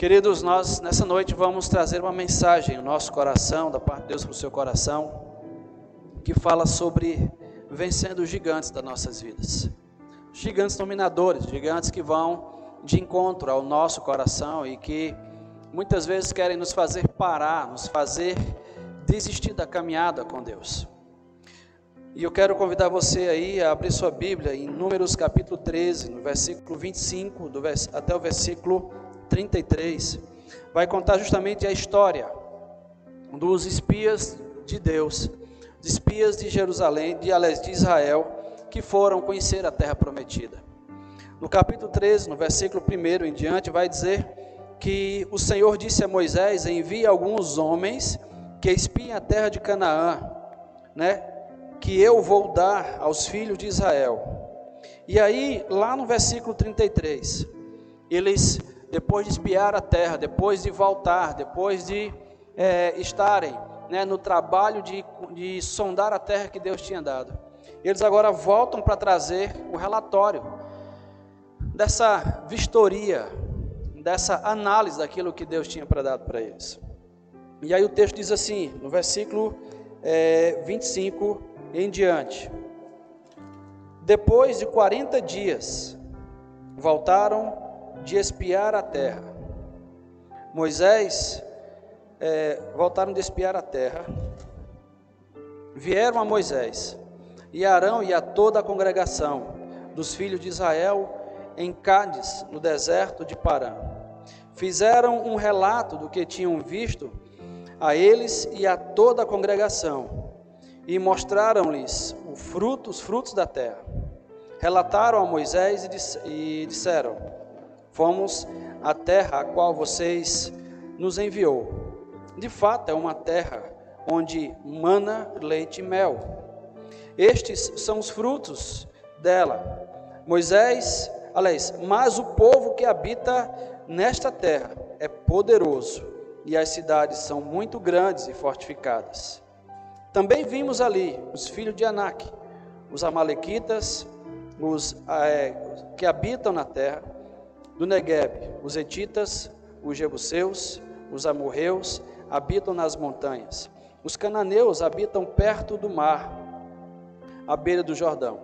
Queridos, nós nessa noite vamos trazer uma mensagem no nosso coração, da parte de Deus para o seu coração, que fala sobre vencendo os gigantes das nossas vidas. Gigantes dominadores, gigantes que vão de encontro ao nosso coração e que muitas vezes querem nos fazer parar, nos fazer desistir da caminhada com Deus. E eu quero convidar você aí a abrir sua Bíblia em Números capítulo 13, no versículo 25 do até o versículo 33, vai contar justamente a história dos espias de Deus, espias de Jerusalém, de, de Israel, que foram conhecer a terra prometida. No capítulo 13, no versículo 1 em diante, vai dizer que o Senhor disse a Moisés: envie alguns homens que espiem a terra de Canaã, né? Que eu vou dar aos filhos de Israel. E aí, lá no versículo 33, eles depois de espiar a terra, depois de voltar, depois de é, estarem né, no trabalho de, de sondar a terra que Deus tinha dado, eles agora voltam para trazer o relatório dessa vistoria, dessa análise daquilo que Deus tinha dado para eles. E aí o texto diz assim, no versículo é, 25 em diante: Depois de 40 dias, voltaram de espiar a terra. Moisés, é, voltaram de espiar a terra, vieram a Moisés e Arão e a toda a congregação dos filhos de Israel em Cádiz, no deserto de Parã. Fizeram um relato do que tinham visto a eles e a toda a congregação e mostraram-lhes fruto, os frutos da terra. Relataram a Moisés e disseram: Fomos à terra a qual vocês nos enviou. De fato, é uma terra onde mana leite e mel. Estes são os frutos dela. Moisés, aliás, mas o povo que habita nesta terra é poderoso e as cidades são muito grandes e fortificadas. Também vimos ali os filhos de Anak, os amalequitas, os é, que habitam na terra, do Negueb, os etitas, os jebuseus, os amorreus habitam nas montanhas. Os cananeus habitam perto do mar, à beira do Jordão.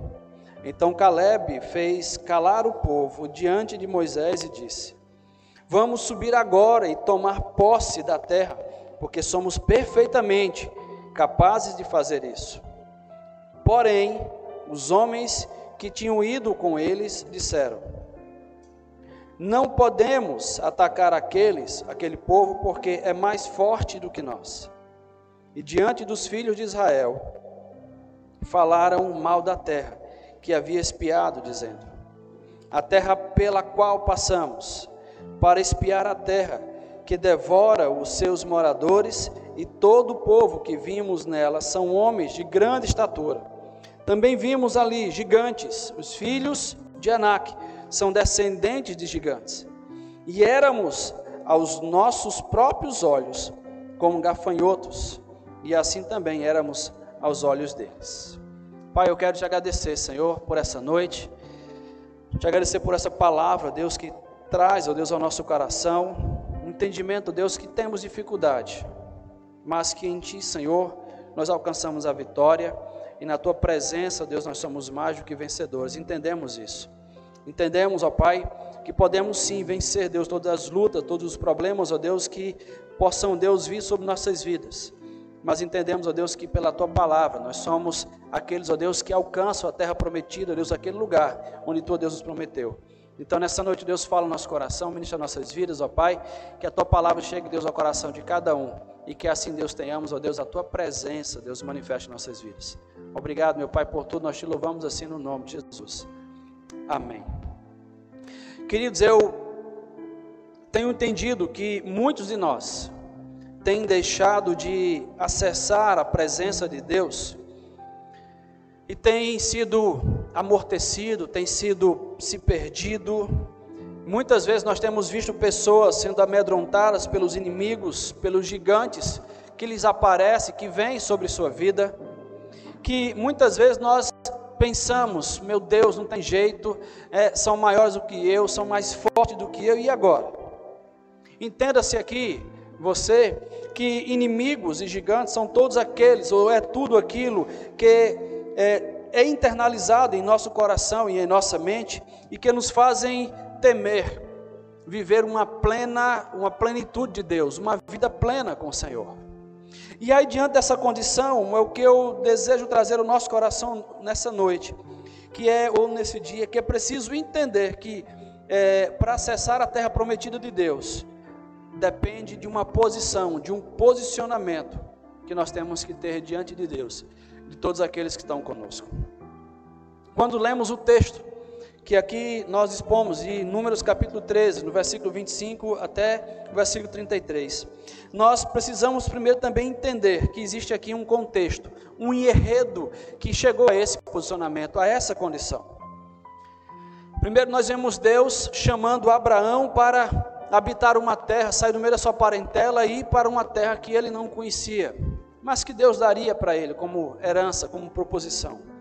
Então Caleb fez calar o povo diante de Moisés e disse: Vamos subir agora e tomar posse da terra, porque somos perfeitamente capazes de fazer isso. Porém, os homens que tinham ido com eles disseram: não podemos atacar aqueles, aquele povo, porque é mais forte do que nós. E diante dos filhos de Israel, falaram mal da terra que havia espiado, dizendo: A terra pela qual passamos, para espiar a terra que devora os seus moradores, e todo o povo que vimos nela são homens de grande estatura. Também vimos ali gigantes, os filhos de Anak são descendentes de gigantes. E éramos aos nossos próprios olhos como gafanhotos, e assim também éramos aos olhos deles. Pai, eu quero te agradecer, Senhor, por essa noite, te agradecer por essa palavra, Deus, que traz, ó Deus, ao nosso coração um entendimento, Deus, que temos dificuldade, mas que em Ti, Senhor, nós alcançamos a vitória e na Tua presença, Deus, nós somos mais do que vencedores, entendemos isso. Entendemos, ó Pai, que podemos sim vencer, Deus, todas as lutas, todos os problemas, ó Deus, que possam, Deus, vir sobre nossas vidas. Mas entendemos, ó Deus, que pela Tua palavra nós somos aqueles, ó Deus, que alcançam a terra prometida, ó Deus, aquele lugar onde Tu, Deus, nos prometeu. Então, nessa noite, Deus fala no nosso coração, ministra nossas vidas, ó Pai, que a Tua palavra chegue, Deus, ao coração de cada um. E que assim, Deus, tenhamos, ó Deus, a Tua presença, Deus, manifeste em nossas vidas. Obrigado, meu Pai, por tudo. Nós te louvamos assim no nome de Jesus. Amém. Queridos, eu tenho entendido que muitos de nós têm deixado de acessar a presença de Deus e têm sido amortecido, têm sido se perdido. Muitas vezes nós temos visto pessoas sendo amedrontadas pelos inimigos, pelos gigantes que lhes aparecem, que vêm sobre sua vida, que muitas vezes nós pensamos, meu Deus, não tem jeito, é, são maiores do que eu, são mais fortes do que eu, e agora? Entenda-se aqui, você, que inimigos e gigantes são todos aqueles, ou é tudo aquilo que é, é internalizado em nosso coração e em nossa mente e que nos fazem temer viver uma plena, uma plenitude de Deus, uma vida plena com o Senhor. E aí, diante dessa condição, é o que eu desejo trazer ao nosso coração nessa noite, que é, ou nesse dia, que é preciso entender que é, para acessar a terra prometida de Deus, depende de uma posição, de um posicionamento que nós temos que ter diante de Deus, de todos aqueles que estão conosco. Quando lemos o texto que aqui nós expomos, em Números capítulo 13, no versículo 25 até o versículo 33. Nós precisamos primeiro também entender que existe aqui um contexto, um enredo que chegou a esse posicionamento, a essa condição. Primeiro nós vemos Deus chamando Abraão para habitar uma terra, sair do meio da sua parentela e ir para uma terra que ele não conhecia, mas que Deus daria para ele como herança, como proposição.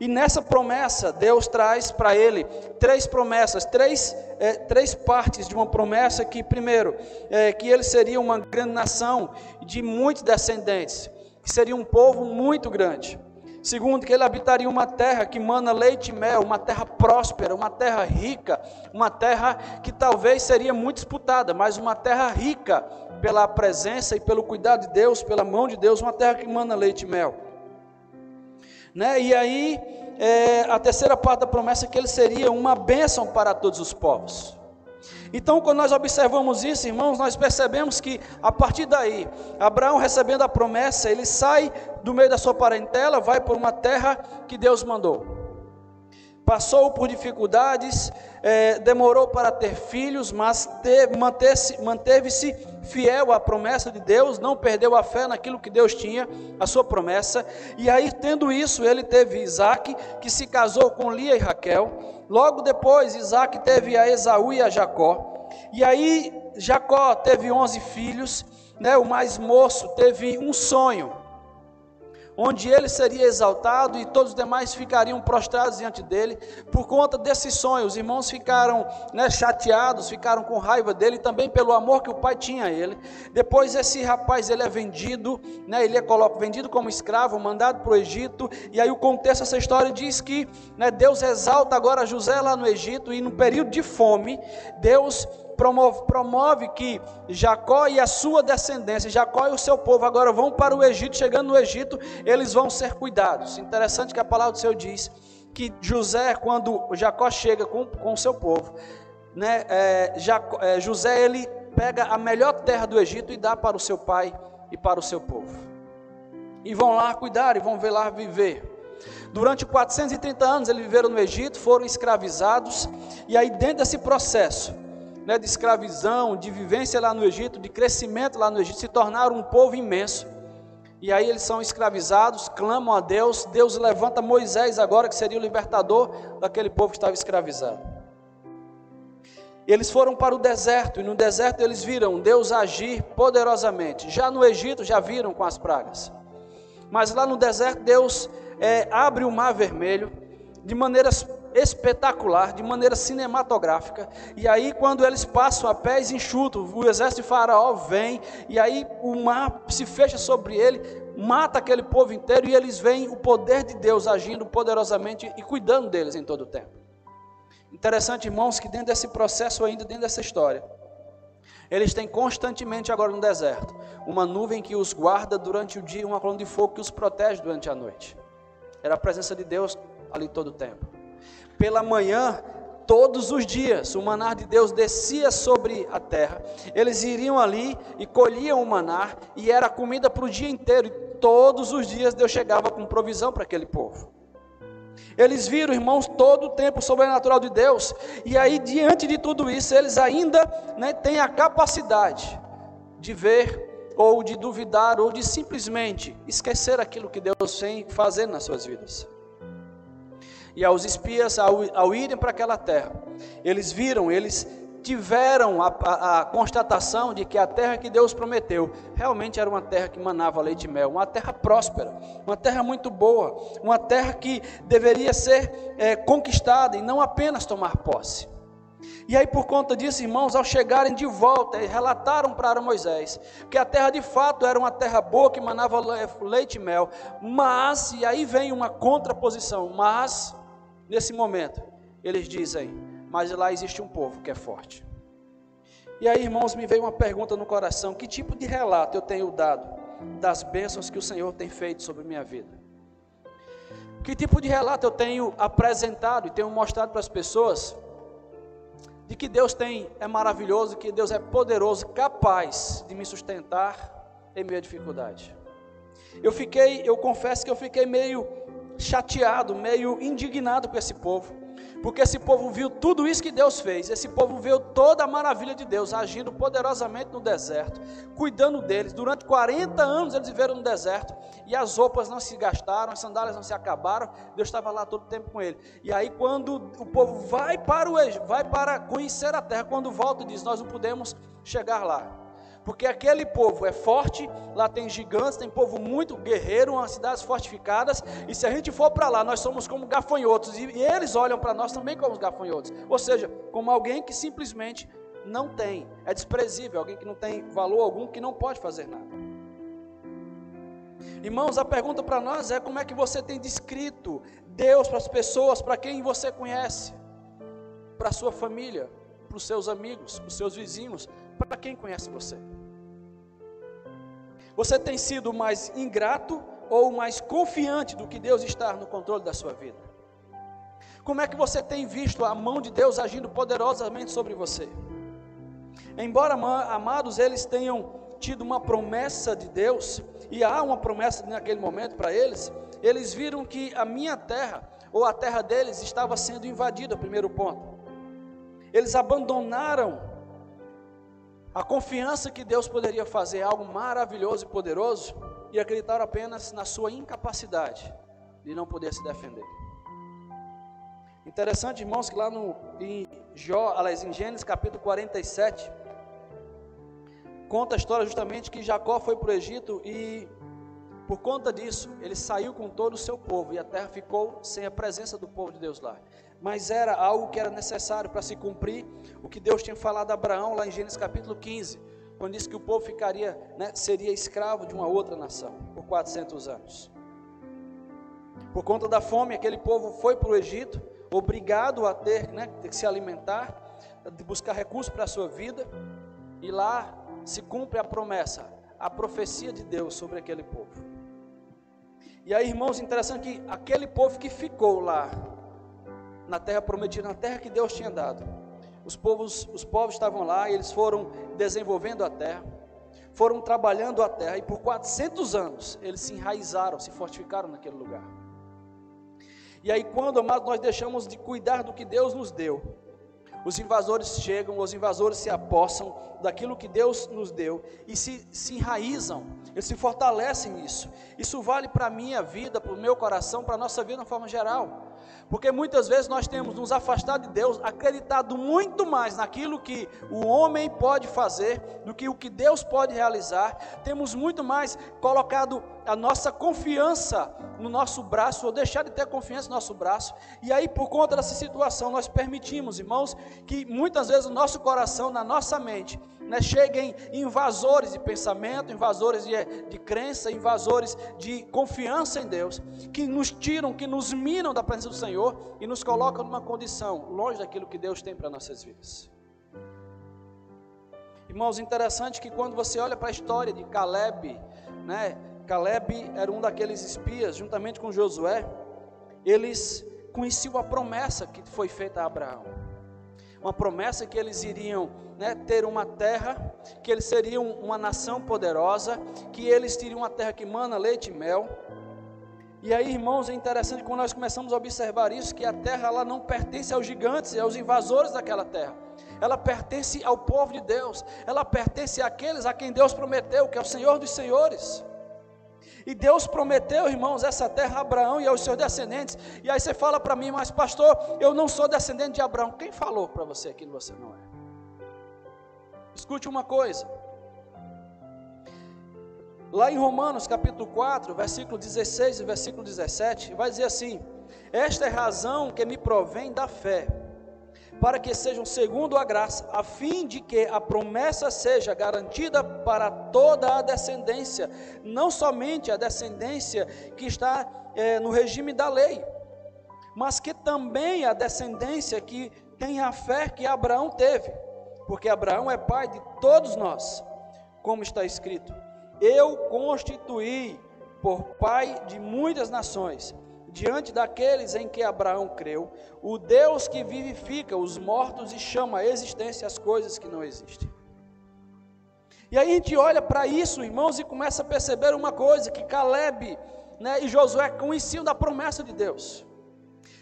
E nessa promessa, Deus traz para ele três promessas, três, é, três partes de uma promessa que, primeiro, é, que ele seria uma grande nação de muitos descendentes, que seria um povo muito grande. Segundo, que ele habitaria uma terra que mana leite e mel, uma terra próspera, uma terra rica, uma terra que talvez seria muito disputada, mas uma terra rica pela presença e pelo cuidado de Deus, pela mão de Deus, uma terra que mana leite e mel. Né? E aí, é, a terceira parte da promessa é que ele seria uma bênção para todos os povos. Então, quando nós observamos isso, irmãos, nós percebemos que a partir daí, Abraão recebendo a promessa, ele sai do meio da sua parentela, vai por uma terra que Deus mandou passou por dificuldades, é, demorou para ter filhos, mas manteve-se fiel à promessa de Deus, não perdeu a fé naquilo que Deus tinha, a sua promessa. E aí, tendo isso, ele teve Isaac, que se casou com Lia e Raquel. Logo depois, Isaac teve a Esaú e a Jacó. E aí, Jacó teve onze filhos, né, o mais moço teve um sonho onde ele seria exaltado e todos os demais ficariam prostrados diante dele. Por conta desse sonho, os irmãos ficaram né, chateados, ficaram com raiva dele, também pelo amor que o pai tinha a ele. Depois esse rapaz ele é vendido, né, ele é vendido como escravo, mandado para o Egito. E aí o contexto dessa história diz que né, Deus exalta agora José lá no Egito e no período de fome, Deus promove, promove que Jacó e a sua descendência, Jacó e o seu povo agora vão para o Egito, chegando no Egito, eles vão ser cuidados. Interessante que a palavra do Senhor diz que José, quando Jacó chega com, o seu povo, né, é, Jacó, é, José ele pega a melhor terra do Egito e dá para o seu pai e para o seu povo. E vão lá cuidar e vão ver lá viver. Durante 430 anos eles viveram no Egito, foram escravizados, e aí dentro desse processo, né, de escravização, de vivência lá no Egito, de crescimento lá no Egito, se tornaram um povo imenso. E aí eles são escravizados, clamam a Deus, Deus levanta Moisés agora, que seria o libertador daquele povo que estava escravizado. Eles foram para o deserto, e no deserto eles viram Deus agir poderosamente. Já no Egito já viram com as pragas. Mas lá no deserto Deus é, abre o mar vermelho de maneiras espetacular, de maneira cinematográfica. E aí, quando eles passam a pés enxutos, o exército de Faraó vem, e aí o mar se fecha sobre ele, mata aquele povo inteiro, e eles veem o poder de Deus agindo poderosamente e cuidando deles em todo o tempo. Interessante, irmãos, que dentro desse processo, ainda dentro dessa história, eles têm constantemente agora no deserto uma nuvem que os guarda durante o dia, uma coluna de fogo que os protege durante a noite. Era a presença de Deus ali todo o tempo pela manhã, todos os dias, o maná de Deus descia sobre a terra. Eles iriam ali e colhiam o maná, e era comida para o dia inteiro. E todos os dias Deus chegava com provisão para aquele povo. Eles viram, irmãos, todo o tempo sobrenatural de Deus, e aí, diante de tudo isso, eles ainda né, têm a capacidade de ver, ou de duvidar, ou de simplesmente esquecer aquilo que Deus vem fazendo nas suas vidas. E aos espias, ao, ao irem para aquela terra, eles viram, eles tiveram a, a, a, constatação de que a terra que Deus prometeu realmente era uma terra que manava leite e mel, uma terra próspera, uma terra muito boa, uma terra que deveria ser é, conquistada e não apenas tomar posse. E aí, por conta disso, irmãos, ao chegarem de volta, relataram para Moisés que a terra de fato era uma terra boa que manava leite e mel, mas, e aí vem uma contraposição, mas, nesse momento, eles dizem: Mas lá existe um povo que é forte. E aí, irmãos, me veio uma pergunta no coração: que tipo de relato eu tenho dado das bênçãos que o Senhor tem feito sobre minha vida? Que tipo de relato eu tenho apresentado e tenho mostrado para as pessoas de que Deus tem é maravilhoso, que Deus é poderoso, capaz de me sustentar em meio dificuldade? Eu fiquei, eu confesso que eu fiquei meio chateado, meio indignado com esse povo. Porque esse povo viu tudo isso que Deus fez, esse povo viu toda a maravilha de Deus agindo poderosamente no deserto, cuidando deles. Durante 40 anos eles viveram no deserto e as roupas não se gastaram, as sandálias não se acabaram. Deus estava lá todo o tempo com ele. E aí, quando o povo vai para, o, vai para conhecer a terra, quando volta, diz: Nós não podemos chegar lá porque aquele povo é forte, lá tem gigantes, tem povo muito guerreiro, umas cidades fortificadas, e se a gente for para lá, nós somos como gafanhotos, e, eles olham para nós também como os gafanhotos, ou seja, como alguém que simplesmente não tem, é desprezível, alguém que não tem valor algum, que não pode fazer nada. Irmãos, a pergunta para nós é como é que você tem descrito Deus para as pessoas, para quem você conhece, para a sua família, para os seus amigos, para os seus vizinhos, para quem conhece você. Você tem sido mais ingrato ou mais confiante do que Deus está no controle da sua vida? Como é que você tem visto a mão de Deus agindo poderosamente sobre você? Embora, amados, eles tenham tido uma promessa de Deus, e há uma promessa naquele momento para eles, eles viram que a minha terra, ou a terra deles, estava sendo invadida, primeiro ponto. Eles abandonaram a confiança que Deus poderia fazer algo maravilhoso e poderoso e acreditar apenas na sua incapacidade de não poder se defender. Interessante, irmãos, que lá no, em, Jó, aliás, em Gênesis capítulo 47, conta a história justamente que Jacó foi para o Egito e, por conta disso, ele saiu com todo o seu povo e a terra ficou sem a presença do povo de Deus lá mas era algo que era necessário para se cumprir o que Deus tinha falado a Abraão lá em Gênesis capítulo 15, quando disse que o povo ficaria, né, seria escravo de uma outra nação por 400 anos. Por conta da fome, aquele povo foi para o Egito, obrigado a ter, né, ter que se alimentar, de buscar recursos para a sua vida, e lá se cumpre a promessa, a profecia de Deus sobre aquele povo. E aí, irmãos, interessante que aquele povo que ficou lá, na terra prometida, na terra que Deus tinha dado. Os povos, os povos estavam lá e eles foram desenvolvendo a terra, foram trabalhando a terra e por 400 anos eles se enraizaram, se fortificaram naquele lugar. E aí, quando, amados, nós deixamos de cuidar do que Deus nos deu, os invasores chegam, os invasores se apossam daquilo que Deus nos deu e se, se enraizam, eles se fortalecem nisso. Isso vale para a minha vida, para o meu coração, para a nossa vida de uma forma geral. Porque muitas vezes nós temos nos afastado de Deus, acreditado muito mais naquilo que o homem pode fazer do que o que Deus pode realizar. Temos muito mais colocado a nossa confiança no nosso braço, ou deixar de ter confiança no nosso braço. E aí, por conta dessa situação, nós permitimos, irmãos, que muitas vezes o nosso coração, na nossa mente, né, cheguem invasores de pensamento, invasores de, de crença, invasores de confiança em Deus, que nos tiram, que nos minam da presença do Senhor e nos colocam numa condição longe daquilo que Deus tem para nossas vidas. Irmãos, interessante que quando você olha para a história de Caleb, né, Caleb era um daqueles espias, juntamente com Josué, eles conheciam a promessa que foi feita a Abraão uma promessa que eles iriam né, ter uma terra, que eles seriam uma nação poderosa, que eles teriam uma terra que mana leite e mel. E aí, irmãos, é interessante quando nós começamos a observar isso, que a terra ela não pertence aos gigantes e aos invasores daquela terra. Ela pertence ao povo de Deus. Ela pertence àqueles a quem Deus prometeu, que é o Senhor dos senhores. E Deus prometeu, irmãos, essa terra a Abraão e aos seus descendentes. E aí você fala para mim, mas pastor, eu não sou descendente de Abraão. Quem falou para você que você não é? Escute uma coisa. Lá em Romanos capítulo 4, versículo 16 e versículo 17, vai dizer assim: Esta é razão que me provém da fé, para que sejam segundo a graça, a fim de que a promessa seja garantida para toda a descendência, não somente a descendência que está é, no regime da lei, mas que também a descendência que tem a fé que Abraão teve, porque Abraão é pai de todos nós, como está escrito: Eu constituí por pai de muitas nações diante daqueles em que Abraão creu, o Deus que vivifica os mortos e chama à existência as coisas que não existem. E aí a gente olha para isso, irmãos, e começa a perceber uma coisa: que Caleb né, e Josué conheciam da promessa de Deus,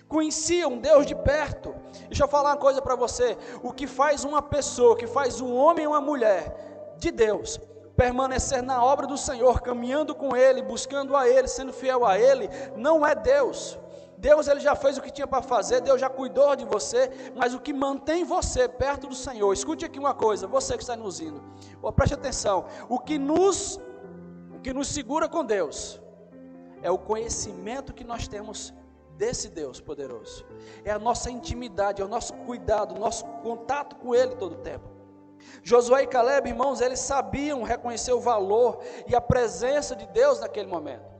conheciam Deus de perto. Deixa eu falar uma coisa para você: o que faz uma pessoa, o que faz um homem ou uma mulher de Deus, permanecer na obra do Senhor, caminhando com Ele, buscando a Ele, sendo fiel a Ele, não é Deus. Deus ele já fez o que tinha para fazer, Deus já cuidou de você, mas o que mantém você perto do Senhor, escute aqui uma coisa, você que está nos indo, oh, preste atenção, o que nos, o que nos segura com Deus, é o conhecimento que nós temos desse Deus poderoso, é a nossa intimidade, é o nosso cuidado, o nosso contato com Ele todo o tempo. Josué e Caleb, irmãos, eles sabiam reconhecer o valor e a presença de Deus naquele momento.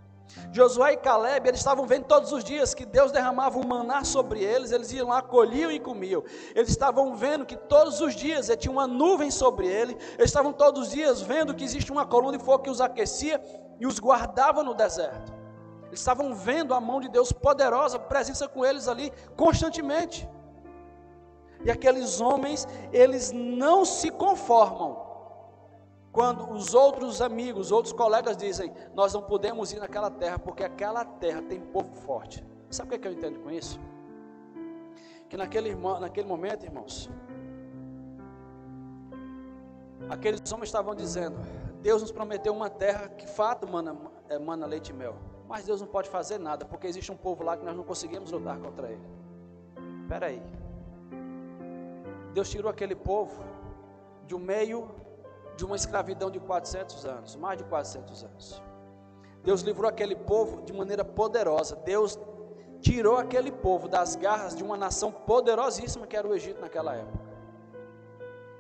Josué e Caleb, eles estavam vendo todos os dias que Deus derramava o maná sobre eles, eles iam lá, colhiam e comiam. Eles estavam vendo que todos os dias tinha uma nuvem sobre ele, eles estavam todos os dias vendo que existe uma coluna de fogo que os aquecia e os guardava no deserto. Eles estavam vendo a mão de Deus poderosa, presença com eles ali constantemente. E aqueles homens, eles não se conformam quando os outros amigos, outros colegas dizem: Nós não podemos ir naquela terra porque aquela terra tem povo forte. Sabe o que, é que eu entendo com isso? Que naquele, naquele momento, irmãos, aqueles homens estavam dizendo: Deus nos prometeu uma terra que fato mana, é, mana leite e mel. Mas Deus não pode fazer nada porque existe um povo lá que nós não conseguimos lutar contra ele. Espera aí. Deus tirou aquele povo de um meio de uma escravidão de 400 anos, mais de 400 anos. Deus livrou aquele povo de maneira poderosa. Deus tirou aquele povo das garras de uma nação poderosíssima que era o Egito naquela época.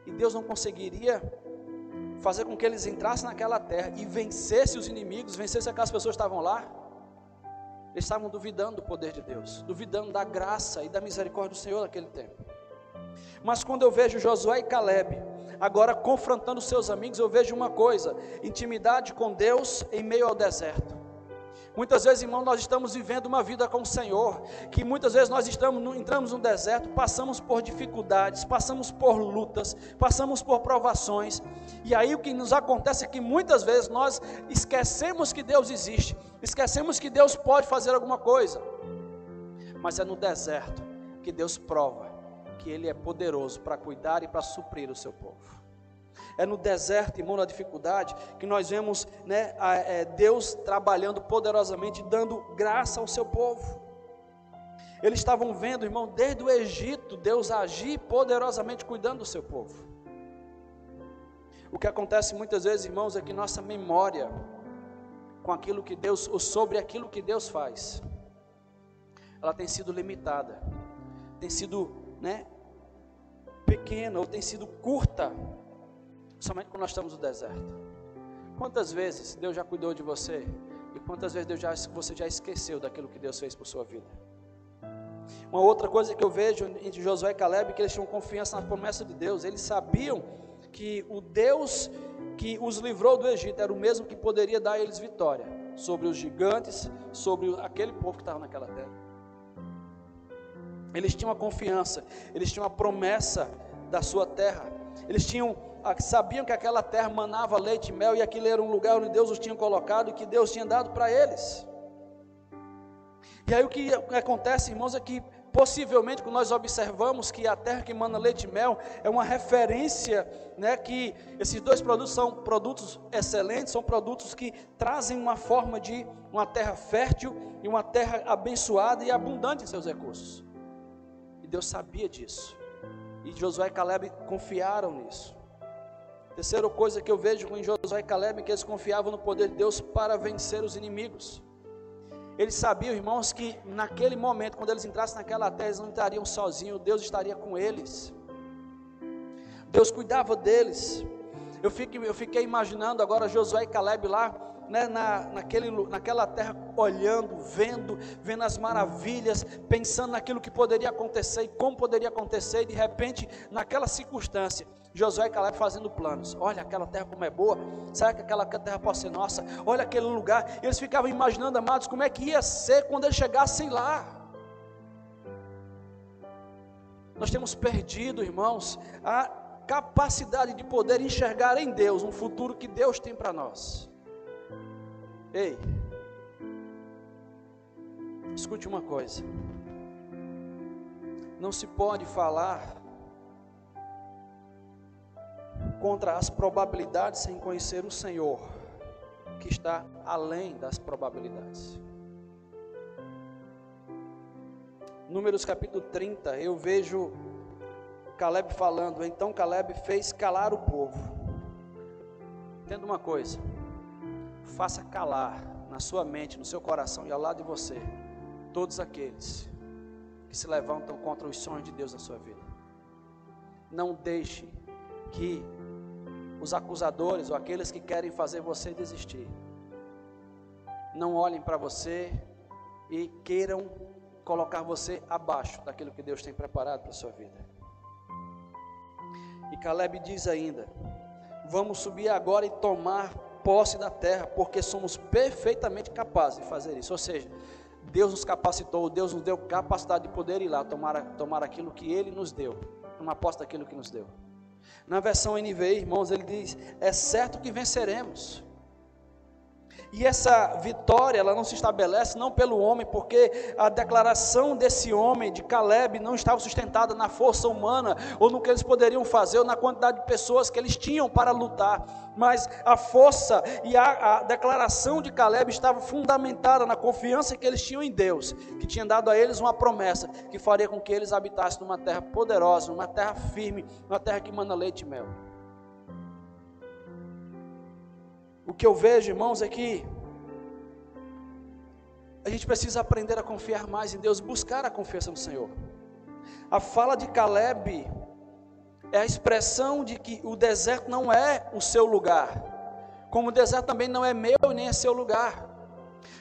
E Deus não conseguiria fazer com que eles entrassem naquela terra e vencessem os inimigos, vencessem aquelas pessoas que estavam lá. Eles estavam duvidando do poder de Deus, duvidando da graça e da misericórdia do Senhor naquele tempo. Mas quando eu vejo Josué e Caleb, agora confrontando seus amigos, eu vejo uma coisa: intimidade com Deus em meio ao deserto. Muitas vezes, irmão, nós estamos vivendo uma vida com o Senhor, que muitas vezes nós estamos, entramos no deserto, passamos por dificuldades, passamos por lutas, passamos por provações, e aí o que nos acontece é que muitas vezes nós esquecemos que Deus existe, esquecemos que Deus pode fazer alguma coisa, mas é no deserto que Deus prova que Ele é poderoso para cuidar e para suprir o seu povo. É no deserto, irmão, na dificuldade, que nós vemos né, a, é, Deus trabalhando poderosamente, dando graça ao seu povo. Eles estavam vendo, irmão, desde o Egito, Deus agir poderosamente cuidando do seu povo. O que acontece muitas vezes, irmãos, é que nossa memória com aquilo que Deus, ou sobre aquilo que Deus faz, ela tem sido limitada, tem sido né, pequena ou tem sido curta, somente quando nós estamos no deserto. Quantas vezes Deus já cuidou de você e quantas vezes Deus já, você já esqueceu daquilo que Deus fez por sua vida? Uma outra coisa que eu vejo entre Josué e Caleb é que eles tinham confiança na promessa de Deus. Eles sabiam que o Deus que os livrou do Egito era o mesmo que poderia dar a eles vitória sobre os gigantes, sobre aquele povo que estava naquela terra. Eles tinham a confiança, eles tinham a promessa da sua terra. Eles tinham, sabiam que aquela terra manava leite e mel e aquilo era um lugar onde Deus os tinha colocado e que Deus tinha dado para eles. E aí o que acontece, irmãos, é que possivelmente quando nós observamos que a terra que manda leite e mel é uma referência, né, que esses dois produtos são produtos excelentes, são produtos que trazem uma forma de uma terra fértil e uma terra abençoada e abundante em seus recursos. Deus sabia disso. E Josué e Caleb confiaram nisso. Terceira coisa que eu vejo em Josué e Caleb é que eles confiavam no poder de Deus para vencer os inimigos. Eles sabiam, irmãos, que naquele momento, quando eles entrassem naquela terra, eles não estariam sozinhos, Deus estaria com eles. Deus cuidava deles. Eu, fico, eu fiquei imaginando agora Josué e Caleb lá, né, na, naquele, naquela terra, olhando, vendo, vendo as maravilhas, pensando naquilo que poderia acontecer e como poderia acontecer, e de repente, naquela circunstância, Josué e Caleb fazendo planos. Olha aquela terra como é boa. Será que aquela terra pode ser nossa? Olha aquele lugar. Eles ficavam imaginando, amados, como é que ia ser quando eles chegassem lá. Nós temos perdido, irmãos, a capacidade de poder enxergar em Deus um futuro que Deus tem para nós. Ei, escute uma coisa. Não se pode falar contra as probabilidades sem conhecer o Senhor, que está além das probabilidades. Números capítulo 30, eu vejo Caleb falando, então Caleb fez calar o povo. Entenda uma coisa, faça calar na sua mente, no seu coração e ao lado de você, todos aqueles que se levantam contra os sonhos de Deus na sua vida. Não deixe que os acusadores ou aqueles que querem fazer você desistir não olhem para você e queiram colocar você abaixo daquilo que Deus tem preparado para a sua vida. E Caleb diz ainda: Vamos subir agora e tomar posse da terra, porque somos perfeitamente capazes de fazer isso. Ou seja, Deus nos capacitou, Deus nos deu capacidade de poder ir lá tomar, tomar aquilo que Ele nos deu, uma posse daquilo que nos deu. Na versão NVI, irmãos, ele diz: É certo que venceremos. E essa vitória, ela não se estabelece não pelo homem, porque a declaração desse homem, de Caleb, não estava sustentada na força humana, ou no que eles poderiam fazer, ou na quantidade de pessoas que eles tinham para lutar, mas a força e a, a declaração de Caleb estava fundamentada na confiança que eles tinham em Deus, que tinha dado a eles uma promessa, que faria com que eles habitassem numa terra poderosa, numa terra firme, numa terra que manda leite e mel. O que eu vejo, irmãos, é que a gente precisa aprender a confiar mais em Deus, buscar a confiança no Senhor. A fala de Caleb é a expressão de que o deserto não é o seu lugar, como o deserto também não é meu nem é seu lugar.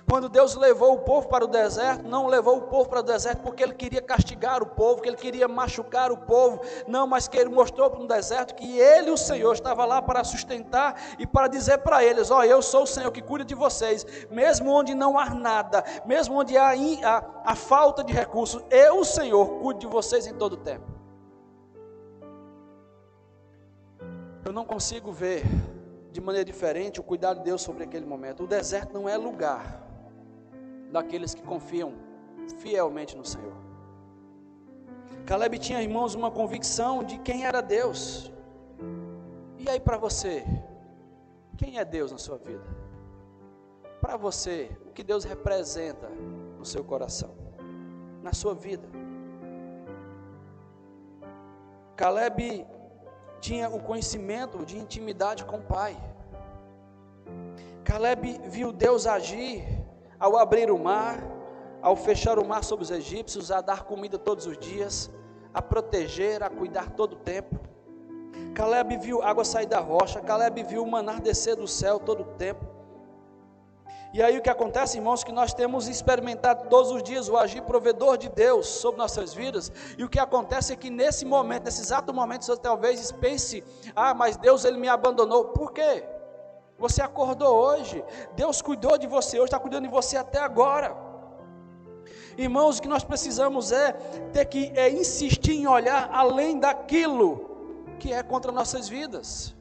Quando Deus levou o povo para o deserto, não levou o povo para o deserto porque ele queria castigar o povo, que ele queria machucar o povo, não, mas que ele mostrou para o deserto que ele, o Senhor, estava lá para sustentar e para dizer para eles: Ó, oh, eu sou o Senhor que cuida de vocês, mesmo onde não há nada, mesmo onde há a, a falta de recursos, eu, o Senhor, cuido de vocês em todo o tempo. Eu não consigo ver de maneira diferente o cuidado de Deus sobre aquele momento. O deserto não é lugar daqueles que confiam fielmente no Senhor. Caleb tinha, irmãos, uma convicção de quem era Deus. E aí, para você, quem é Deus na sua vida? Para você, o que Deus representa no seu coração, na sua vida? Caleb tinha o conhecimento de intimidade com o Pai. Caleb viu Deus agir ao abrir o mar, ao fechar o mar sobre os egípcios, a dar comida todos os dias, a proteger, a cuidar todo o tempo. Caleb viu água sair da rocha, Caleb viu o manar descer do céu todo o tempo. E aí o que acontece, irmãos, que nós temos experimentado todos os dias o agir provedor de Deus sobre nossas vidas. E o que acontece é que nesse momento, nesse exato momento, você talvez pense: "Ah, mas Deus ele me abandonou". Por quê? Você acordou hoje, Deus cuidou de você hoje, está cuidando de você até agora. Irmãos, o que nós precisamos é ter que é, insistir em olhar além daquilo que é contra nossas vidas.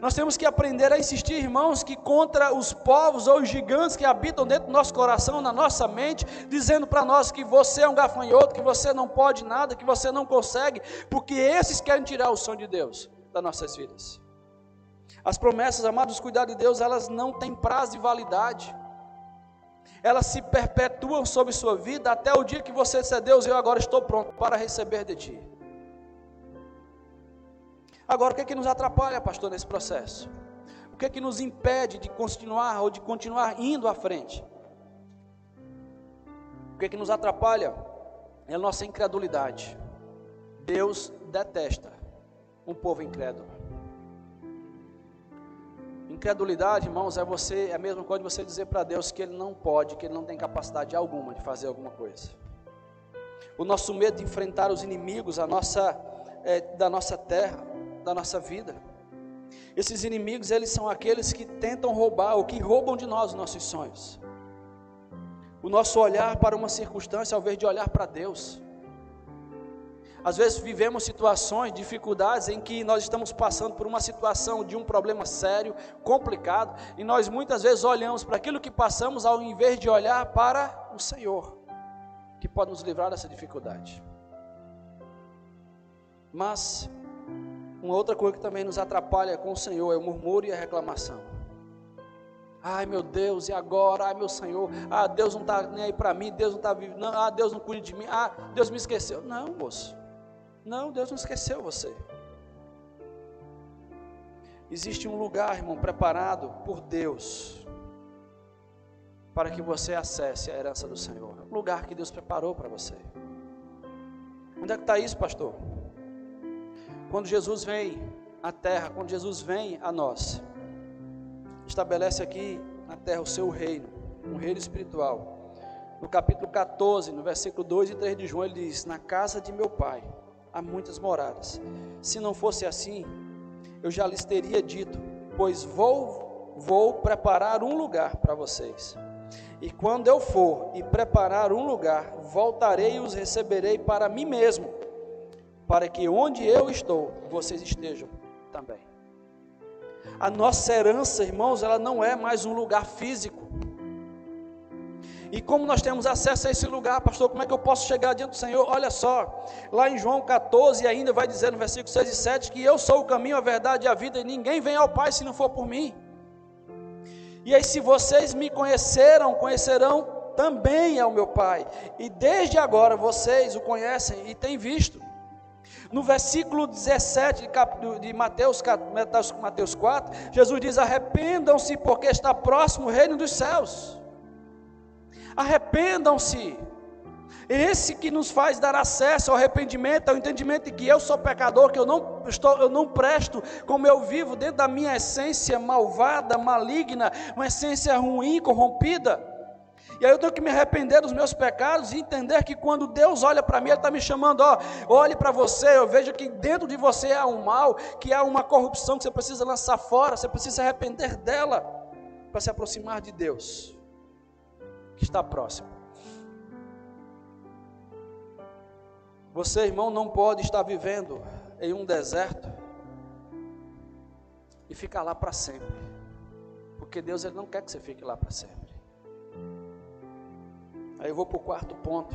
Nós temos que aprender a insistir, irmãos, que contra os povos ou os gigantes que habitam dentro do nosso coração, na nossa mente, dizendo para nós que você é um gafanhoto, que você não pode nada, que você não consegue, porque esses querem tirar o som de Deus das nossas vidas. As promessas, amados, cuidado de Deus, elas não têm prazo de validade. Elas se perpetuam sobre sua vida até o dia que você disser, Deus, eu agora estou pronto para receber de Ti. Agora, o que é que nos atrapalha, pastor, nesse processo? O que é que nos impede de continuar ou de continuar indo à frente? que, que nos atrapalha? É a nossa incredulidade. Deus detesta um povo incrédulo. Incredulidade, irmãos, é você, é a mesma coisa de você dizer para Deus que ele não pode, que ele não tem capacidade alguma de fazer alguma coisa. O nosso medo de enfrentar os inimigos a nossa, é, da nossa terra, da nossa vida. Esses inimigos, eles são aqueles que tentam roubar, ou que roubam de nós os nossos sonhos. O nosso olhar para uma circunstância ao invés de olhar para Deus. Às vezes vivemos situações, dificuldades em que nós estamos passando por uma situação de um problema sério, complicado, e nós muitas vezes olhamos para aquilo que passamos ao invés de olhar para o Senhor, que pode nos livrar dessa dificuldade. Mas uma outra coisa que também nos atrapalha com o Senhor é o murmúrio e a reclamação. Ai meu Deus, e agora? Ai meu Senhor, ah, Deus não está nem aí para mim, Deus não está vivo, não, ah, Deus não cuida de mim, ah, Deus me esqueceu. Não, moço. Não, Deus não esqueceu você. Existe um lugar, irmão, preparado por Deus para que você acesse a herança do Senhor. Lugar que Deus preparou para você. Onde é que está isso, pastor? Quando Jesus vem à terra, quando Jesus vem a nós, estabelece aqui na terra o seu reino, um reino espiritual. No capítulo 14, no versículo 2 e 3 de João, ele diz: Na casa de meu pai há muitas moradas. Se não fosse assim, eu já lhes teria dito, pois vou, vou preparar um lugar para vocês. E quando eu for e preparar um lugar, voltarei e os receberei para mim mesmo, para que onde eu estou, vocês estejam também. A nossa herança, irmãos, ela não é mais um lugar físico. E como nós temos acesso a esse lugar, pastor, como é que eu posso chegar diante do Senhor? Olha só, lá em João 14, ainda vai dizer no versículo 6 e 7 que eu sou o caminho, a verdade e a vida, e ninguém vem ao Pai se não for por mim. E aí, se vocês me conheceram, conhecerão também ao meu Pai. E desde agora vocês o conhecem e têm visto. No versículo 17 de Mateus, Mateus 4, Jesus diz: Arrependam-se, porque está próximo o reino dos céus. Arrependam-se. Esse que nos faz dar acesso ao arrependimento, ao entendimento de que eu sou pecador, que eu não estou, eu não presto como eu vivo dentro da minha essência malvada, maligna, uma essência ruim, corrompida. E aí eu tenho que me arrepender dos meus pecados e entender que quando Deus olha para mim, Ele está me chamando, ó, olhe para você, eu vejo que dentro de você há um mal, que há uma corrupção que você precisa lançar fora, você precisa se arrepender dela para se aproximar de Deus que está próximo. Você, irmão, não pode estar vivendo em um deserto e ficar lá para sempre. Porque Deus ele não quer que você fique lá para sempre. Aí eu vou para o quarto ponto.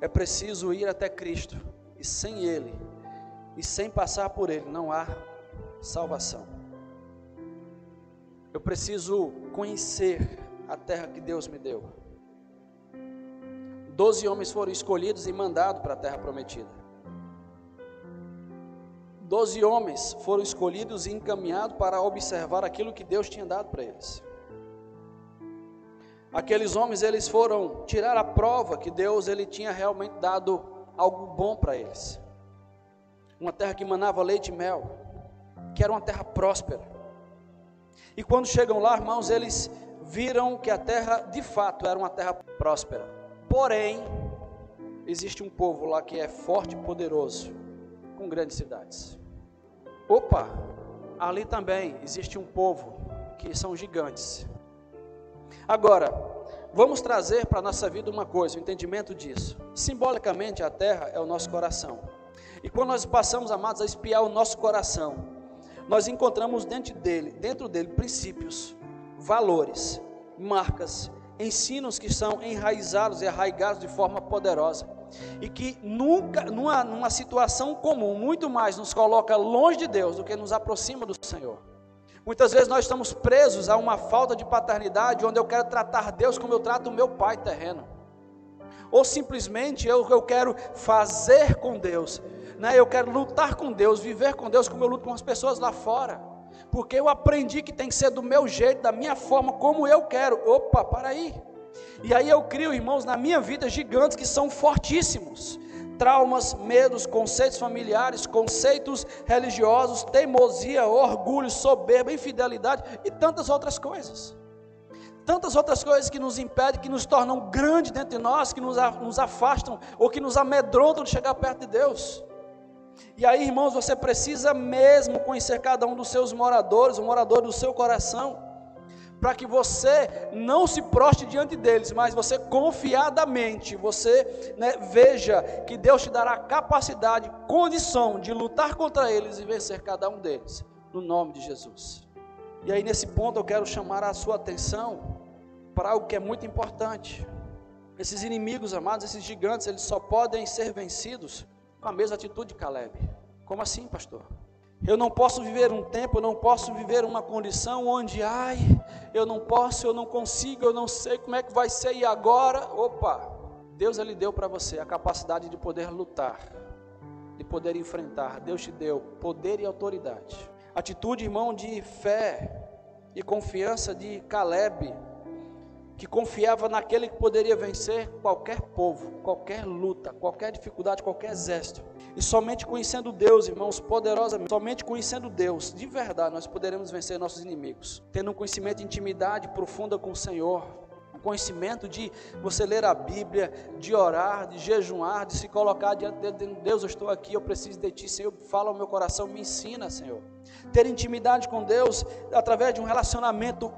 É preciso ir até Cristo. E sem Ele, e sem passar por Ele, não há salvação. Eu preciso conhecer a terra que Deus me deu. Doze homens foram escolhidos e mandados para a terra prometida. Doze homens foram escolhidos e encaminhados para observar aquilo que Deus tinha dado para eles. Aqueles homens, eles foram tirar a prova que Deus ele tinha realmente dado algo bom para eles. Uma terra que manava leite e mel, que era uma terra próspera. E quando chegam lá, irmãos, eles viram que a terra de fato era uma terra próspera. Porém, existe um povo lá que é forte e poderoso, com grandes cidades. Opa, ali também existe um povo que são gigantes. Agora, vamos trazer para a nossa vida uma coisa, o um entendimento disso. Simbolicamente, a terra é o nosso coração. E quando nós passamos, amados, a espiar o nosso coração, nós encontramos dentro dele, dentro dele princípios valores, marcas, ensinos que são enraizados e arraigados de forma poderosa e que nunca, numa, numa situação comum, muito mais nos coloca longe de Deus do que nos aproxima do Senhor. Muitas vezes nós estamos presos a uma falta de paternidade, onde eu quero tratar Deus como eu trato o meu pai terreno, ou simplesmente eu, eu quero fazer com Deus, né? eu quero lutar com Deus, viver com Deus como eu luto com as pessoas lá fora porque eu aprendi que tem que ser do meu jeito, da minha forma, como eu quero. Opa, para aí. E aí eu crio, irmãos, na minha vida gigantes que são fortíssimos. Traumas, medos, conceitos familiares, conceitos religiosos, teimosia, orgulho, soberba, infidelidade e tantas outras coisas. Tantas outras coisas que nos impedem, que nos tornam grandes dentro de nós, que nos, afastam ou que nos amedrontam de chegar perto de Deus. E aí, irmãos, você precisa mesmo conhecer cada um dos seus moradores, o morador do seu coração para que você não se proste diante deles, mas você confiadamente, você né, veja que Deus te dará capacidade, condição de lutar contra eles e vencer cada um deles, no nome de Jesus. E aí nesse ponto eu quero chamar a sua atenção para algo que é muito importante. Esses inimigos, amados, esses gigantes, eles só podem ser vencidos com a mesma atitude de Caleb. Como assim, pastor? Eu não posso viver um tempo, eu não posso viver uma condição onde, ai, eu não posso, eu não consigo, eu não sei como é que vai ser e agora, opa, Deus ele deu para você a capacidade de poder lutar, de poder enfrentar. Deus te deu poder e autoridade. Atitude, irmão, de fé e confiança de Caleb que confiava naquele que poderia vencer qualquer povo, qualquer luta, qualquer dificuldade, qualquer exército. E somente conhecendo Deus, irmãos, poderosamente, somente conhecendo Deus, de verdade, nós poderemos vencer nossos inimigos. Tendo um conhecimento de intimidade profunda com o Senhor, um conhecimento de você ler a Bíblia, de orar, de jejuar, de se colocar diante de Deus, eu estou aqui, eu preciso de Ti, Senhor, fala ao meu coração, me ensina, Senhor. Ter intimidade com Deus através de um relacionamento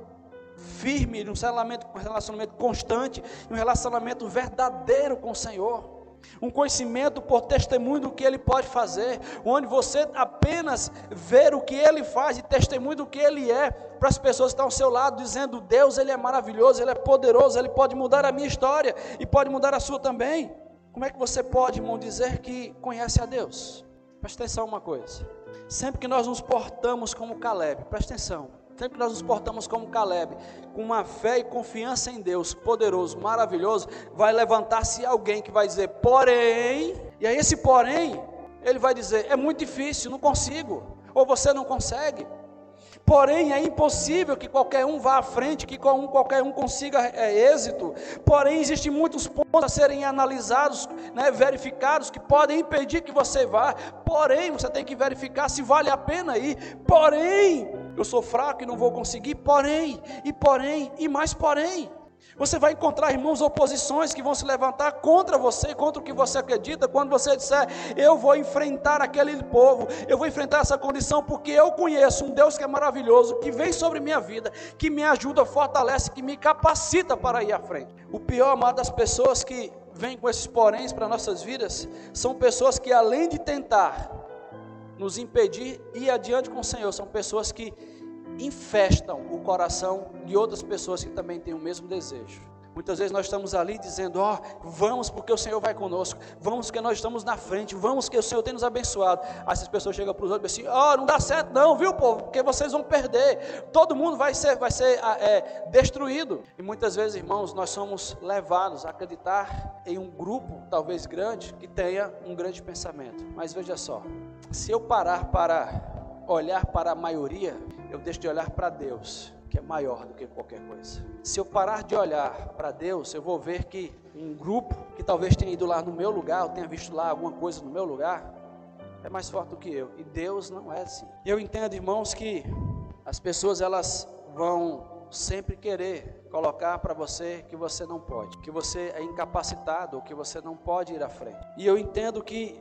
firme, um relacionamento, um relacionamento constante, um relacionamento verdadeiro com o Senhor. Um conhecimento por testemunho do que Ele pode fazer, onde você apenas ver o que Ele faz e testemunho do que Ele é, para as pessoas que estão ao seu lado, dizendo: Deus, Ele é maravilhoso, Ele é poderoso, Ele pode mudar a minha história e pode mudar a sua também. Como é que você pode, irmão, dizer que conhece a Deus? Preste atenção uma coisa. Sempre que nós nos portamos como Caleb, preste atenção Sempre nós nos portamos como Caleb, com uma fé e confiança em Deus, poderoso, maravilhoso, vai levantar-se alguém que vai dizer, porém, e aí esse porém, ele vai dizer, é muito difícil, não consigo, ou você não consegue. Porém, é impossível que qualquer um vá à frente, que qualquer um consiga é, êxito. Porém, existem muitos pontos a serem analisados, né, verificados, que podem impedir que você vá. Porém, você tem que verificar se vale a pena ir. Porém, eu sou fraco e não vou conseguir. Porém, e porém, e mais porém. Você vai encontrar, irmãos, oposições que vão se levantar contra você, contra o que você acredita, quando você disser, eu vou enfrentar aquele povo, eu vou enfrentar essa condição, porque eu conheço um Deus que é maravilhoso, que vem sobre minha vida, que me ajuda, fortalece, que me capacita para ir à frente. O pior, amado, das pessoas que vêm com esses poréns para nossas vidas, são pessoas que além de tentar nos impedir ir adiante com o Senhor, são pessoas que infestam o coração de outras pessoas que também têm o mesmo desejo. Muitas vezes nós estamos ali dizendo: Ó, oh, vamos porque o Senhor vai conosco, vamos porque nós estamos na frente, vamos porque o Senhor tem nos abençoado. Aí essas pessoas chegam para os outros e dizem Ó, oh, não dá certo, não, viu, povo? Porque vocês vão perder, todo mundo vai ser, vai ser ah, é, destruído. E muitas vezes, irmãos, nós somos levados a acreditar em um grupo, talvez grande, que tenha um grande pensamento. Mas veja só, se eu parar para olhar para a maioria, eu deixo de olhar para Deus, que é maior do que qualquer coisa. Se eu parar de olhar para Deus, eu vou ver que um grupo que talvez tenha ido lá no meu lugar, ou tenha visto lá alguma coisa no meu lugar, é mais forte do que eu. E Deus não é assim. Eu entendo, irmãos, que as pessoas elas vão sempre querer colocar para você que você não pode, que você é incapacitado, ou que você não pode ir à frente. E eu entendo que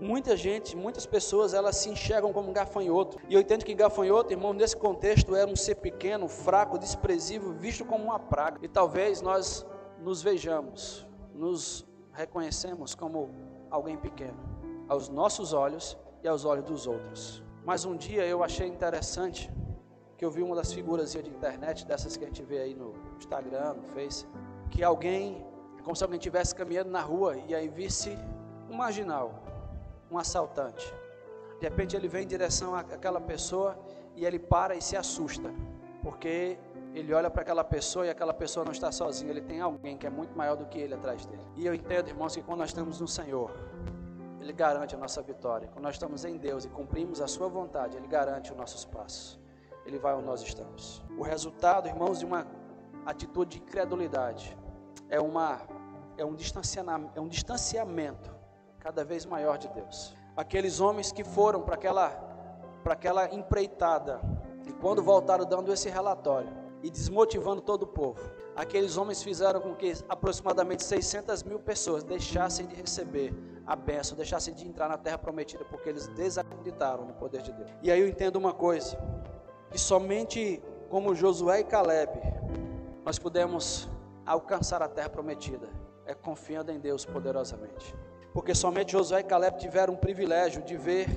Muita gente, muitas pessoas, elas se enxergam como gafanhoto. E eu entendo que gafanhoto, irmão, nesse contexto era um ser pequeno, fraco, desprezível, visto como uma praga. E talvez nós nos vejamos, nos reconhecemos como alguém pequeno, aos nossos olhos e aos olhos dos outros. Mas um dia eu achei interessante que eu vi uma das figuras de internet, dessas que a gente vê aí no Instagram, no Face, que alguém, como se alguém estivesse caminhando na rua e aí visse um marginal, um assaltante. De repente ele vem em direção àquela pessoa e ele para e se assusta, porque ele olha para aquela pessoa e aquela pessoa não está sozinha, ele tem alguém que é muito maior do que ele atrás dele. E eu entendo, irmãos, que quando nós estamos no Senhor, Ele garante a nossa vitória. Quando nós estamos em Deus e cumprimos a Sua vontade, Ele garante os nossos passos. Ele vai onde nós estamos. O resultado, irmãos, de uma atitude de incredulidade é, uma, é, um, distanciamento, é um distanciamento cada vez maior de Deus. Aqueles homens que foram para aquela, aquela empreitada e quando voltaram dando esse relatório e desmotivando todo o povo, aqueles homens fizeram com que aproximadamente 600 mil pessoas deixassem de receber a bênção, deixassem de entrar na terra prometida, porque eles desacreditaram no poder de Deus. E aí eu entendo uma coisa: que somente como Josué e Caleb nós pudemos alcançar a terra prometida, é confiando em Deus poderosamente. Porque somente Josué e Caleb tiveram o privilégio de ver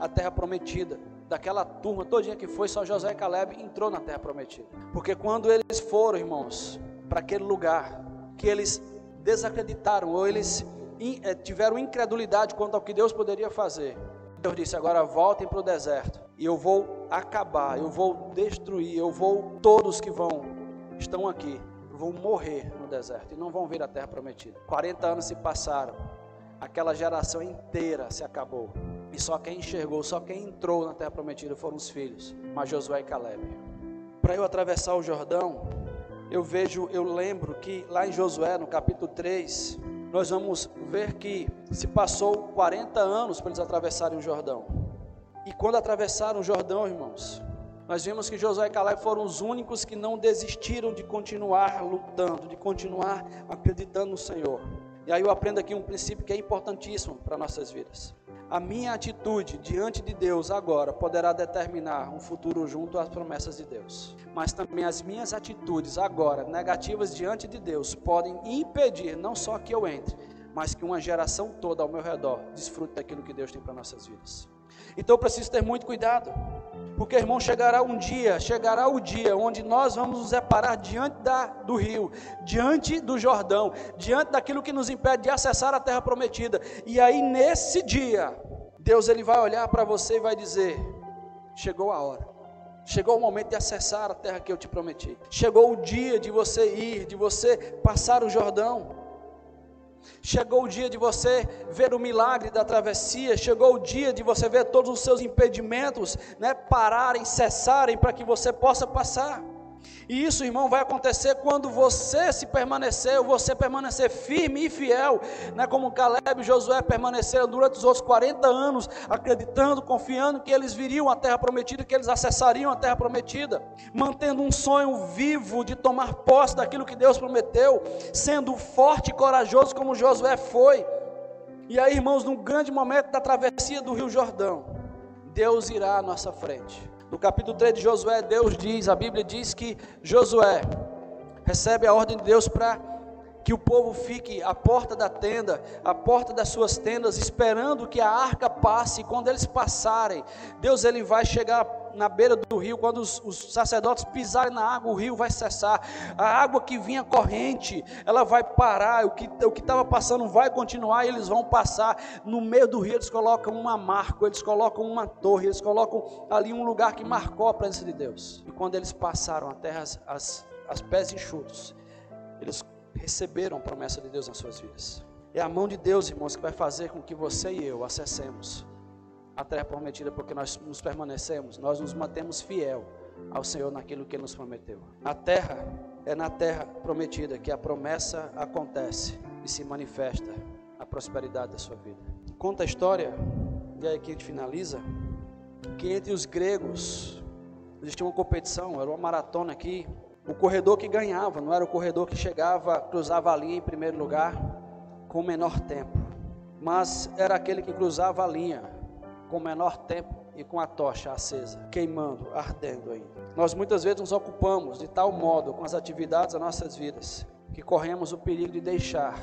a terra prometida. Daquela turma todinha que foi, só Josué e Caleb entrou na terra prometida. Porque quando eles foram, irmãos, para aquele lugar que eles desacreditaram ou eles eh, tiveram incredulidade quanto ao que Deus poderia fazer, Deus disse: agora voltem para o deserto e eu vou acabar, eu vou destruir, eu vou todos que vão estão aqui vão morrer no deserto e não vão vir à terra prometida. 40 anos se passaram, aquela geração inteira se acabou. E só quem enxergou, só quem entrou na terra prometida foram os filhos, mas Josué e Caleb. Para eu atravessar o Jordão, eu vejo, eu lembro que lá em Josué, no capítulo 3, nós vamos ver que se passou 40 anos para eles atravessarem o Jordão. E quando atravessaram o Jordão, irmãos, nós vimos que Josué e Caleb foram os únicos que não desistiram de continuar lutando, de continuar acreditando no Senhor. E aí eu aprendo aqui um princípio que é importantíssimo para nossas vidas. A minha atitude diante de Deus agora poderá determinar um futuro junto às promessas de Deus. Mas também as minhas atitudes agora, negativas diante de Deus, podem impedir não só que eu entre, mas que uma geração toda ao meu redor desfrute daquilo que Deus tem para nossas vidas. Então eu preciso ter muito cuidado. Porque, irmão, chegará um dia, chegará o dia onde nós vamos nos separar diante da, do rio, diante do Jordão, diante daquilo que nos impede de acessar a terra prometida. E aí, nesse dia, Deus ele vai olhar para você e vai dizer: chegou a hora. Chegou o momento de acessar a terra que eu te prometi. Chegou o dia de você ir, de você passar o Jordão. Chegou o dia de você ver o milagre da travessia, chegou o dia de você ver todos os seus impedimentos né, pararem, cessarem, para que você possa passar. E isso, irmão, vai acontecer quando você se permanecer, você permanecer firme e fiel, né, como Caleb e Josué permaneceram durante os outros 40 anos, acreditando, confiando que eles viriam à terra prometida, que eles acessariam a terra prometida, mantendo um sonho vivo de tomar posse daquilo que Deus prometeu, sendo forte e corajoso como Josué foi. E aí, irmãos, num grande momento da travessia do Rio Jordão, Deus irá à nossa frente no capítulo 3 de Josué, Deus diz, a Bíblia diz que Josué recebe a ordem de Deus para que o povo fique à porta da tenda, à porta das suas tendas, esperando que a arca passe. E quando eles passarem, Deus ele vai chegar na beira do rio. Quando os, os sacerdotes pisarem na água, o rio vai cessar. A água que vinha corrente, ela vai parar. O que o estava passando vai continuar. E eles vão passar no meio do rio. Eles colocam uma marca, eles colocam uma torre, eles colocam ali um lugar que marcou a presença de Deus. E quando eles passaram a terra as, as, as pés enxutos, eles receberam a promessa de Deus nas suas vidas. É a mão de Deus, irmãos, que vai fazer com que você e eu acessemos a terra prometida, porque nós nos permanecemos, nós nos mantemos fiel ao Senhor naquilo que Ele nos prometeu. A terra é na terra prometida que a promessa acontece e se manifesta a prosperidade da sua vida. Conta a história, e aí que a gente finaliza, que entre os gregos existia uma competição, era uma maratona aqui, o corredor que ganhava, não era o corredor que chegava, cruzava a linha em primeiro lugar com menor tempo, mas era aquele que cruzava a linha com menor tempo e com a tocha acesa, queimando, ardendo ainda. Nós muitas vezes nos ocupamos de tal modo com as atividades das nossas vidas que corremos o perigo de deixar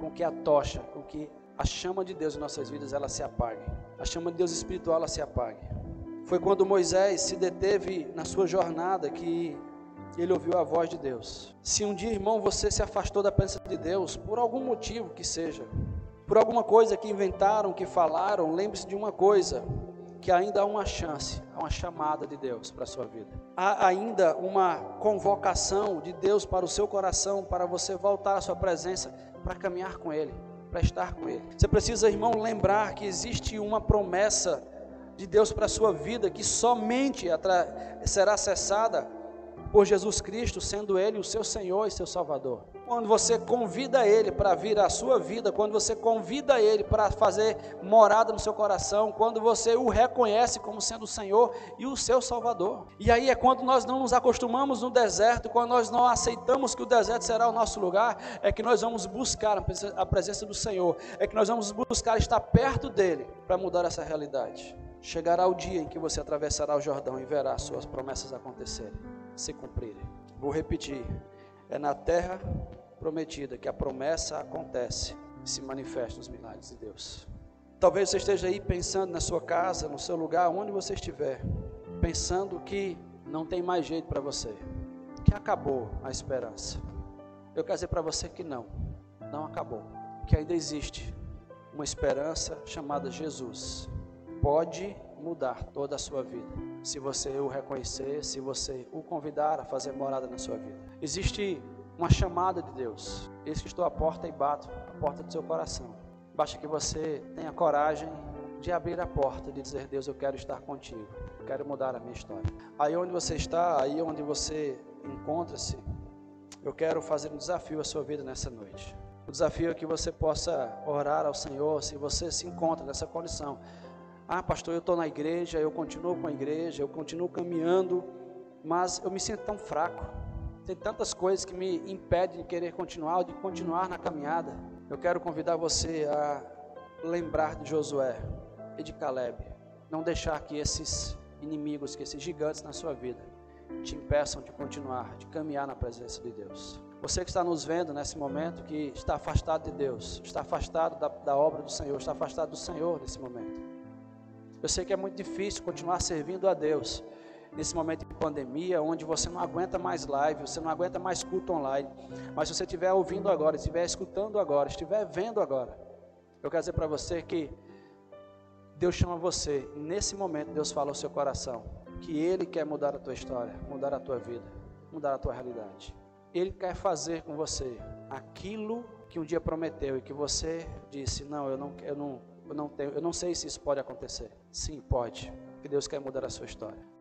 com que a tocha, com que a chama de Deus em nossas vidas ela se apague. A chama de Deus espiritual ela se apague. Foi quando Moisés se deteve na sua jornada que ele ouviu a voz de Deus. Se um dia, irmão, você se afastou da presença de Deus, por algum motivo que seja, por alguma coisa que inventaram, que falaram, lembre-se de uma coisa: que ainda há uma chance, há uma chamada de Deus para a sua vida. Há ainda uma convocação de Deus para o seu coração, para você voltar à sua presença, para caminhar com Ele, para estar com Ele. Você precisa, irmão, lembrar que existe uma promessa de Deus para a sua vida que somente será acessada por Jesus Cristo, sendo Ele o seu Senhor e seu Salvador. Quando você convida Ele para vir à sua vida, quando você convida Ele para fazer morada no seu coração, quando você o reconhece como sendo o Senhor e o seu Salvador. E aí é quando nós não nos acostumamos no deserto, quando nós não aceitamos que o deserto será o nosso lugar, é que nós vamos buscar a presença do Senhor, é que nós vamos buscar estar perto dEle para mudar essa realidade. Chegará o dia em que você atravessará o Jordão e verá suas promessas acontecerem se cumprirem. Vou repetir: é na terra prometida que a promessa acontece e se manifesta os milagres de Deus. Talvez você esteja aí pensando na sua casa, no seu lugar, onde você estiver, pensando que não tem mais jeito para você, que acabou a esperança. Eu quero dizer para você que não, não acabou, que ainda existe uma esperança chamada Jesus. Pode mudar toda a sua vida. Se você o reconhecer, se você o convidar a fazer morada na sua vida. Existe uma chamada de Deus. Eis que estou à porta e bato, a porta do seu coração. Basta que você tenha coragem de abrir a porta, de dizer: Deus, eu quero estar contigo, quero mudar a minha história. Aí onde você está, aí onde você encontra-se, eu quero fazer um desafio à sua vida nessa noite. O desafio é que você possa orar ao Senhor, se você se encontra nessa condição ah, pastor, eu estou na igreja, eu continuo com a igreja, eu continuo caminhando, mas eu me sinto tão fraco. Tem tantas coisas que me impedem de querer continuar, de continuar na caminhada. Eu quero convidar você a lembrar de Josué e de Caleb. Não deixar que esses inimigos, que esses gigantes na sua vida te impeçam de continuar, de caminhar na presença de Deus. Você que está nos vendo nesse momento, que está afastado de Deus, está afastado da, da obra do Senhor, está afastado do Senhor nesse momento. Eu sei que é muito difícil continuar servindo a Deus nesse momento de pandemia, onde você não aguenta mais live, você não aguenta mais culto online. Mas se você estiver ouvindo agora, estiver escutando agora, estiver vendo agora, eu quero dizer para você que Deus chama você, nesse momento Deus fala ao seu coração, que Ele quer mudar a tua história, mudar a tua vida, mudar a tua realidade. Ele quer fazer com você aquilo que um dia prometeu e que você disse, não, eu não, eu não eu não, tenho, eu não sei se isso pode acontecer. Sim, pode. Que Deus quer mudar a sua história.